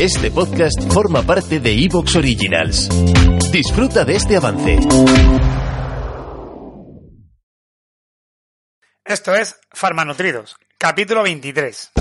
Este podcast forma parte de Evox Originals. Disfruta de este avance. Esto es Farmanutridos, capítulo 23.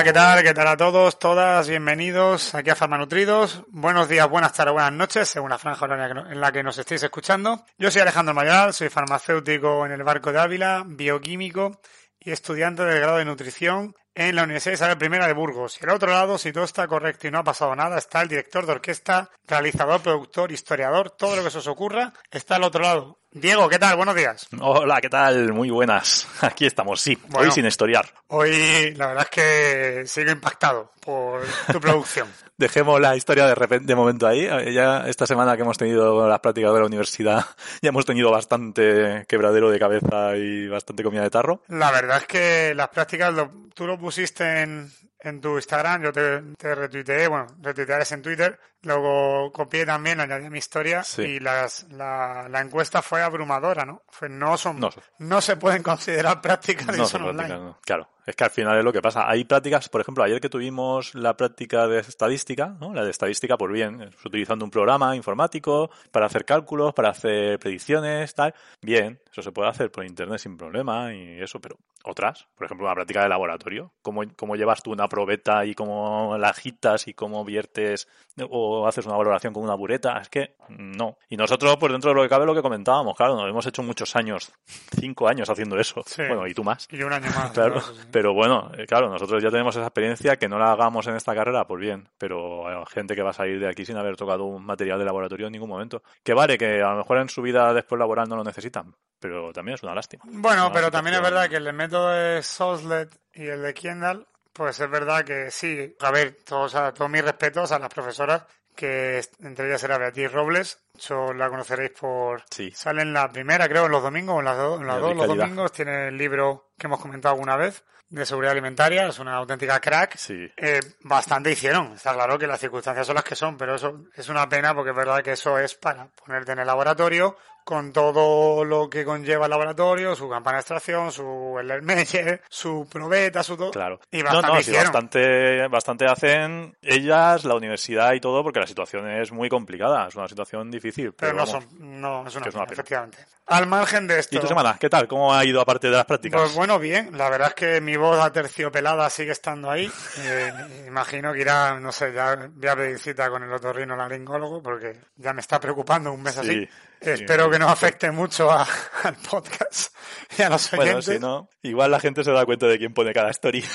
Hola, ¿qué tal? ¿Qué tal a todos, todas? Bienvenidos aquí a Farmanutridos. Buenos días, buenas tardes, buenas noches, según la franja horaria en la que nos estéis escuchando. Yo soy Alejandro Mayoral, soy farmacéutico en el Barco de Ávila, bioquímico y estudiante del grado de nutrición en la Universidad Isabel I de Burgos. Y al otro lado, si todo está correcto y no ha pasado nada, está el director de orquesta, realizador, productor, historiador, todo lo que se os ocurra, está al otro lado. Diego, ¿qué tal? Buenos días. Hola, ¿qué tal? Muy buenas. Aquí estamos, sí. Bueno. hoy sin historiar. Hoy la verdad es que sigo impactado por tu producción. Dejemos la historia de repente, de momento ahí. Eh, Ya esta semana que hemos tenido las prácticas de la universidad, ya hemos tenido bastante quebradero de cabeza y bastante comida de tarro. La verdad es que las prácticas, tú lo pusiste en, en tu Instagram, yo te, te retuiteé, bueno, retuitearás en Twitter, luego copié también, añadí mi historia Sí. y las, la, la encuesta fue abrumadora, ¿no? Fue, no son, No. no, se pueden considerar prácticas No si son son online. prácticas, no. Claro, es que al final es lo que pasa. Hay prácticas, por ejemplo, ayer que tuvimos la práctica de estadística, ¿no? La de estadística, pues bien, utilizando un programa informático para hacer cálculos, para hacer predicciones, tal. Bien, eso se puede hacer por internet sin problema y eso, pero otras, por ejemplo, una práctica de laboratorio, cómo, cómo llevas tú una probeta y cómo la agitas y cómo viertes o haces una valoración con una bureta, es que no. Y nosotros, pues dentro de lo que cabe, lo que comentábamos, claro, nos hemos hecho muchos años, cinco años haciendo eso. Sí. Bueno, y tú más. Y un año más. Claro, eso sí. pero bueno, eh, claro, nosotros ya tenemos esa experiencia, que no la hagamos en esta carrera, pues bien, pero hay gente que va a salir de aquí sin haber tocado un material de laboratorio en ningún momento. Que vale, que a lo mejor en su vida después laboral no lo necesitan, pero también es una lástima. Bueno, Una pero también es verdad que el método de Soslet y el de Kendall, pues es verdad que sí. A ver, todos, a, todos mis respetos a las profesoras, que entre ellas era Beatriz Robles, yo la conoceréis por... Sí. Sale en la primera, creo, en los domingos, en las, do- en las dos, los domingos, tiene el libro que hemos comentado alguna vez, de seguridad alimentaria, es una auténtica crack. Sí. Eh, bastante hicieron. Está claro que las circunstancias son las que son, pero eso es una pena porque es verdad que eso es para ponerte en el laboratorio con todo lo que conlleva el laboratorio, su campana de extracción, su Meyer, su probeta, su todo. Claro. Y bastante no, sí, hicieron. bastante, bastante hacen ellas, la universidad y todo, porque la situación es muy complicada, es una situación difícil. Pero Pero, no vamos. son, no, es una, es pena. efectivamente. Al margen de esto. ¿Y tu semana? ¿Qué tal? ¿Cómo ha ido aparte de las prácticas? Pues bueno, bien. La verdad es que mi voz aterciopelada sigue estando ahí. Eh, imagino que irá, no sé, ya voy a pedir cita con el otorrino laringólogo porque ya me está preocupando un mes Sí, así. Sí, Espero que no afecte mucho a- al podcast y a los Bueno, oyentes. si no, igual la gente se da cuenta de quién pone cada story.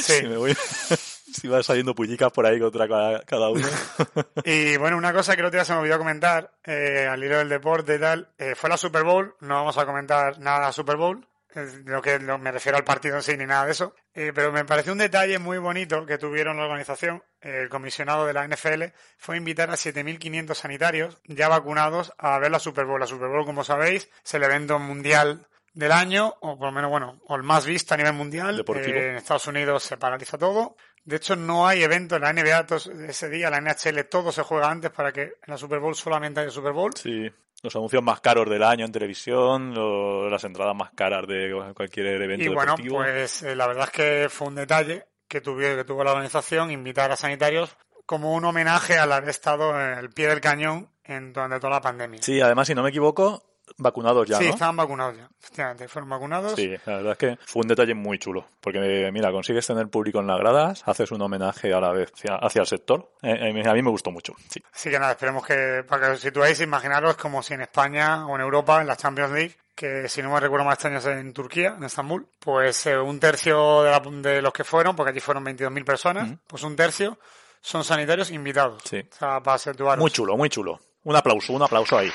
Sí. si, me voy, si van saliendo pullicas por ahí contra cada, cada uno. Y bueno, una cosa que el otro día se me olvidó comentar, eh, al hilo del deporte y tal, eh, fue la Super Bowl, no vamos a comentar nada de la Super Bowl, lo que lo- me refiero al partido en sí ni nada de eso, eh, pero me pareció un detalle muy bonito que tuvieron la organización, el comisionado de la NFL, fue invitar a 7.500 sanitarios ya vacunados a ver la Super Bowl. La Super Bowl, como sabéis, es el evento mundial del año, o por lo menos, bueno, o el más visto a nivel mundial. Eh, en Estados Unidos se paraliza todo. De hecho, no hay evento en la NBA ese día, la NHL, todo se juega antes para que en la Super Bowl solamente haya Super Bowl. Sí, los anuncios más caros del año en televisión, lo- las entradas más caras de cualquier evento Y bueno, deportivo. pues eh, la verdad es que fue un detalle que, tuvo, que tuvo la organización invitar a sanitarios como un homenaje al haber estado en el pie del cañón en durante toda la pandemia. Sí, además, si no me equivoco, vacunados ya, sí, ¿no? estaban vacunados ya. Efectivamente, fueron vacunados. Sí, la verdad es que fue un detalle muy chulo, porque mira, consigues tener público en las gradas, haces un homenaje a la vez hacia, hacia el sector. Eh, eh, a mí me gustó mucho, sí. Así que nada, esperemos que, para que os situéis, imaginaros como si en España o en Europa, en la Champions League, que si no me recuerdo más este año es en Turquía, en Estambul, pues eh, un tercio de, la- de los que fueron, porque allí fueron 22.000 personas, pues un tercio son sanitarios invitados. Sí. O sea, para situaros. Muy chulo, muy chulo. Un aplauso, un aplauso ahí.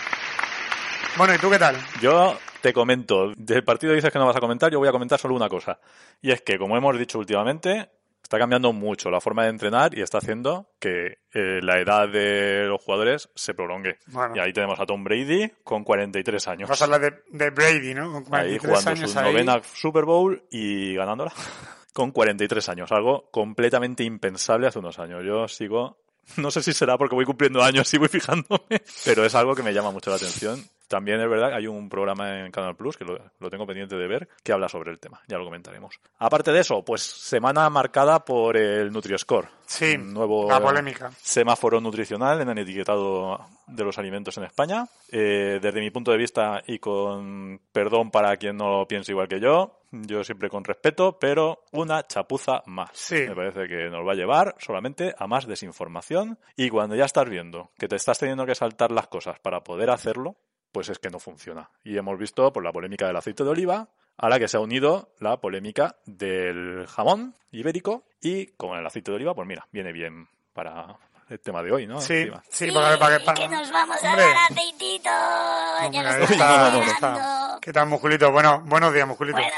Bueno, ¿y tú qué tal? Yo te comento, del partido dices que no vas a comentar, yo voy a comentar solo una cosa. Y es que, como hemos dicho últimamente, está cambiando mucho la forma de entrenar y está haciendo que eh, la edad de los jugadores se prolongue. Bueno. Y ahí tenemos a Tom Brady con 43 años. Vas a hablar de, de Brady, ¿no? Con Ahí 43 jugando años su ahí. novena Super Bowl y ganándola con 43 años. Algo completamente impensable hace unos años. Yo sigo, no sé si será porque voy cumpliendo años y voy fijándome, pero es algo que me llama mucho la atención. También es verdad que hay un programa en Canal Plus, que lo, lo tengo pendiente de ver, que habla sobre el tema. Ya lo comentaremos. Aparte de eso, pues semana marcada por el NutriScore. Sí, un nuevo la polémica. semáforo nutricional en el etiquetado de los alimentos en España. Eh, desde mi punto de vista y con perdón para quien no lo piense igual que yo, yo siempre con respeto, pero una chapuza más. Sí. Me parece que nos va a llevar solamente a más desinformación y cuando ya estás viendo que te estás teniendo que saltar las cosas para poder hacerlo, pues es que no funciona. Y hemos visto por la polémica del aceite de oliva, a la que se ha unido la polémica del jamón ibérico y con el aceite de oliva, pues mira, viene bien para el tema de hoy, ¿no? Sí, Encima. sí, para, para, para, que nos vamos a Hombre. dar aceitito. Ya nos está, está. ¿Qué tal, musculito? Bueno, buenos días, musculito. Buenos.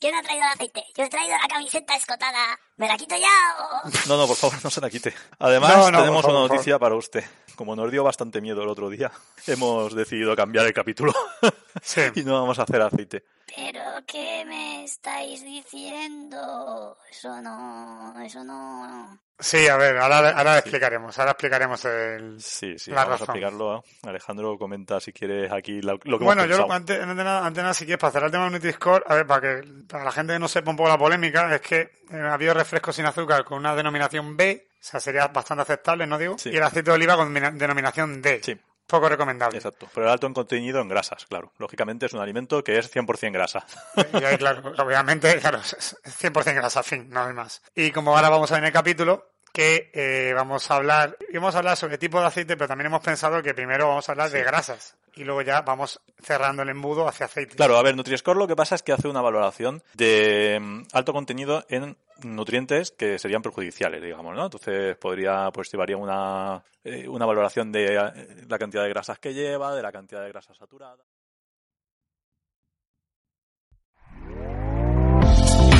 ¿Quién ha traído el aceite? Yo he traído la camiseta escotada. ¿Me la quito ya o...? No, no, por favor, no se la quite. Además, No, no, tenemos favor, una noticia para usted. Como nos dio bastante miedo el otro día, hemos decidido cambiar el capítulo Sí. y no vamos a hacer aceite. ¿Pero qué me estáis diciendo? Eso no... Eso no... Sí, a ver, ahora, ahora explicaremos, ahora explicaremos el... Sí, sí, La vamos razón. a explicarlo. Alejandro comenta si quieres aquí lo, lo que Bueno, hemos yo antes, antes de nada, antes de nada, si quieres, para cerrar el tema del Nutri-Score, a ver, para que para la gente que no sepa un poco la polémica, es que eh, ha habido refrescos sin azúcar con una denominación B, o sea, sería bastante aceptable, ¿no digo? Sí. Y el aceite de oliva con mina- denominación D. Sí. Poco recomendable. Exacto. Pero el alto en contenido en grasas, claro. Lógicamente es un alimento que es 100% grasa. Y ahí, claro, obviamente, claro, es 100% grasa, fin, no hay más. Y como ahora vamos a ver en el capítulo, que eh, vamos a hablar, a hablar sobre tipo de aceite, pero también hemos pensado que primero vamos a hablar de grasas y luego ya vamos cerrando el embudo hacia aceite. Claro, a ver, Nutri-Score lo que pasa es que hace una valoración de mm, alto contenido en nutrientes que serían perjudiciales, digamos, ¿no? Entonces podría, pues llevaría una, eh, una valoración de eh, la cantidad de grasas que lleva, de la cantidad de grasas saturadas.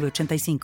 906985.